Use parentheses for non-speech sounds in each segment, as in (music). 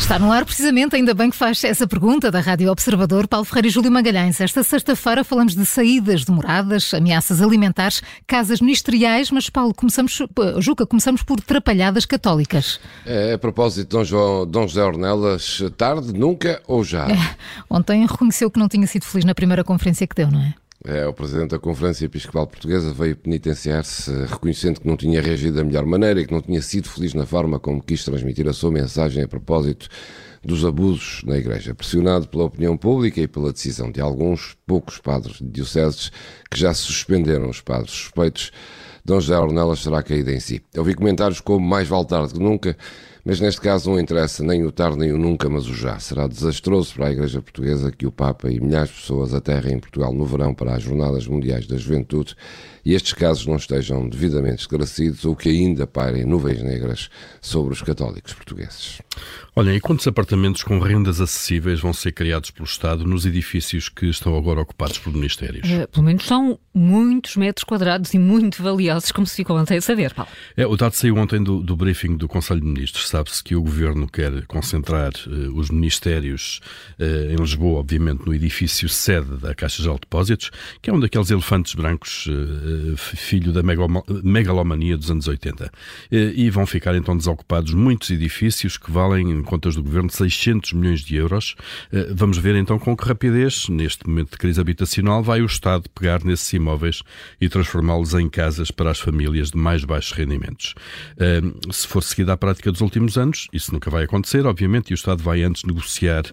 Está no ar precisamente, ainda bem que faz essa pergunta da Rádio Observador, Paulo Ferreira e Júlio Magalhães. Esta sexta-feira falamos de saídas demoradas, ameaças alimentares, casas ministeriais, mas Paulo, começamos, Juca, começamos por trapalhadas católicas. É, a propósito de Dom, João, Dom José Ornelas, tarde, nunca ou já? É, (laughs) ontem reconheceu que não tinha sido feliz na primeira conferência que deu, não é? É, o Presidente da Conferência Episcopal Portuguesa veio penitenciar-se, reconhecendo que não tinha reagido da melhor maneira e que não tinha sido feliz na forma como quis transmitir a sua mensagem a propósito dos abusos na Igreja, pressionado pela opinião pública e pela decisão de alguns poucos padres de dioceses que já suspenderam os padres suspeitos. Dom José Ornelas será caído em si. Eu vi comentários como mais vale tarde que nunca, mas neste caso não interessa nem o tarde nem o nunca, mas o já. Será desastroso para a Igreja Portuguesa que o Papa e milhares de pessoas aterrem em Portugal no verão para as Jornadas Mundiais da Juventude e estes casos não estejam devidamente esclarecidos ou que ainda pairem nuvens negras sobre os católicos portugueses. Olha, e quantos apartamentos com rendas acessíveis vão ser criados pelo Estado nos edifícios que estão agora ocupados por ministérios? É, pelo menos são muitos metros quadrados e muito valiosos, como se ficou ontem a saber, Paulo. É, o dado saiu ontem do, do briefing do Conselho de Ministros. Sabe-se que o Governo quer concentrar uh, os ministérios uh, em Lisboa, obviamente, no edifício sede da Caixa de Depósitos, que é um daqueles elefantes brancos uh, filho da megalomania dos anos 80. E vão ficar então desocupados muitos edifícios que valem em contas do governo 600 milhões de euros. Eh, vamos ver então com que rapidez, neste momento de crise habitacional, vai o Estado pegar nesses imóveis e transformá-los em casas para as famílias de mais baixos rendimentos. Eh, se for seguida a prática dos últimos anos, isso nunca vai acontecer, obviamente, e o Estado vai antes negociar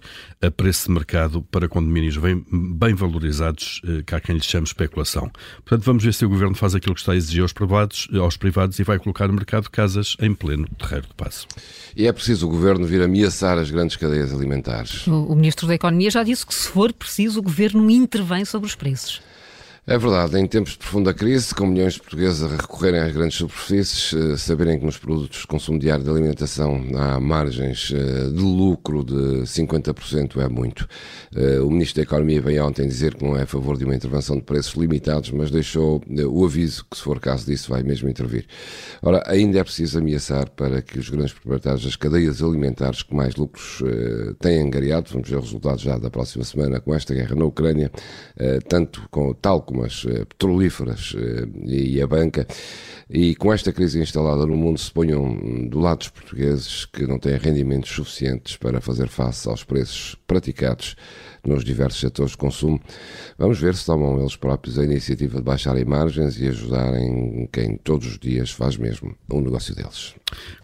a preço de mercado para condomínios bem, bem valorizados, eh, que há quem lhes chame especulação. Portanto, vamos ver se o governo faz aquilo que está a exigir aos privados, aos privados e vai colocar no mercado casas em pleno terreiro de passo. E é preciso o governo vir ameaçar as grandes cadeias alimentares. O, o Ministro da Economia já disse que, se for preciso, o governo intervém sobre os preços. É verdade, em tempos de profunda crise, com milhões de portugueses a recorrerem às grandes superfícies, eh, saberem que nos produtos de consumo diário de alimentação há margens eh, de lucro de 50% é muito. Eh, o Ministro da Economia veio ontem dizer que não é a favor de uma intervenção de preços limitados, mas deixou o aviso que, se for caso disso, vai mesmo intervir. Ora, ainda é preciso ameaçar para que os grandes proprietários das cadeias alimentares que mais lucros têm angariado, vamos ver os resultados já da próxima semana com esta guerra na Ucrânia, tanto com tal como eh, petrolíferas eh, e a banca, e com esta crise instalada no mundo se ponham do lado dos portugueses que não têm rendimentos suficientes para fazer face aos preços praticados nos diversos setores de consumo. Vamos ver se tomam eles próprios a iniciativa de baixarem margens e ajudarem quem todos os dias faz mesmo o negócio deles.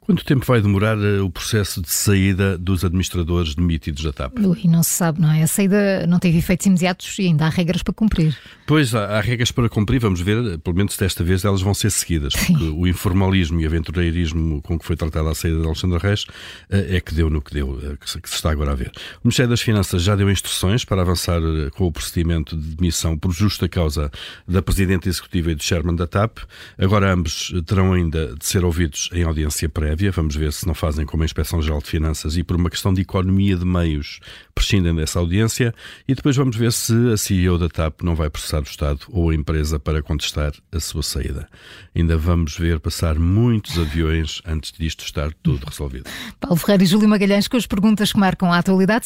Quanto tempo vai demorar eh, o processo de saída dos administradores demitidos da TAP? E não se sabe, não é? A saída não teve efeitos imediatos e ainda há regras para cumprir. Pois, há, há regras para cumprir, vamos ver, pelo menos desta vez elas vão ser seguidas, porque Sim. o informalismo e aventureirismo com que foi tratada a saída de Alexandre Reis eh, é que deu no que deu, eh, que se está agora a ver. O Ministério das Finanças já deu instruções para avançar com o procedimento de demissão por justa causa da Presidente Executiva e do Chairman da TAP. Agora ambos terão ainda de ser ouvidos em audiência prévia, vamos ver se não fazem como a Inspeção Geral de Finanças e por uma questão de economia de meios prescindem dessa audiência e depois vamos ver se a CEO da TAP não vai processar o Estado ou a empresa para contestar a sua saída. Ainda vamos ver passar muitos aviões antes disto estar tudo resolvido. Paulo Ferreira e Júlio Magalhães com as perguntas que marcam a atualidade.